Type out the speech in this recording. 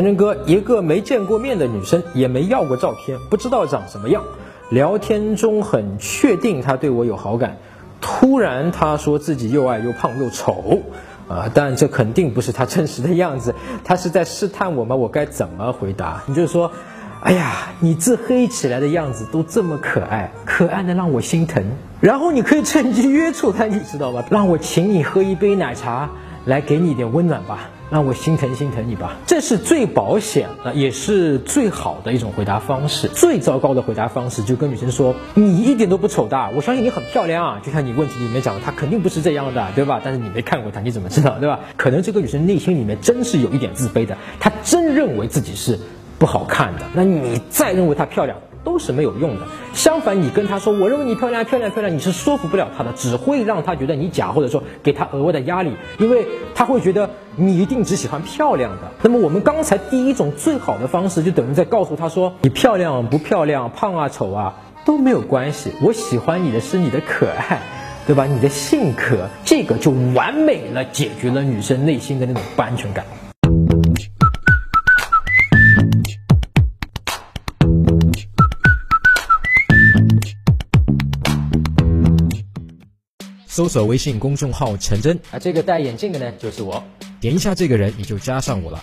陈真哥，一个没见过面的女生，也没要过照片，不知道长什么样。聊天中很确定她对我有好感，突然她说自己又矮又胖又丑，啊，但这肯定不是她真实的样子，她是在试探我吗？我该怎么回答？你就说，哎呀，你自黑起来的样子都这么可爱，可爱的让我心疼。然后你可以趁机约出她，你知道吧？让我请你喝一杯奶茶，来给你点温暖吧。让我心疼心疼你吧，这是最保险的，也是最好的一种回答方式。最糟糕的回答方式就跟女生说：“你一点都不丑的，我相信你很漂亮啊。”就像你问题里面讲的，她肯定不是这样的，对吧？但是你没看过她，你怎么知道，对吧？可能这个女生内心里面真是有一点自卑的，她真认为自己是不好看的。那你再认为她漂亮。都是没有用的。相反，你跟他说，我认为你漂亮，漂亮，漂亮，你是说服不了他的，只会让他觉得你假，或者说给他额外的压力，因为他会觉得你一定只喜欢漂亮的。那么我们刚才第一种最好的方式，就等于在告诉他说，你漂亮不漂亮，胖啊丑啊都没有关系，我喜欢你的是你的可爱，对吧？你的性格，这个就完美了，解决了女生内心的那种不安全感。搜索微信公众号“陈真”，啊，这个戴眼镜的呢，就是我。点一下这个人，你就加上我了。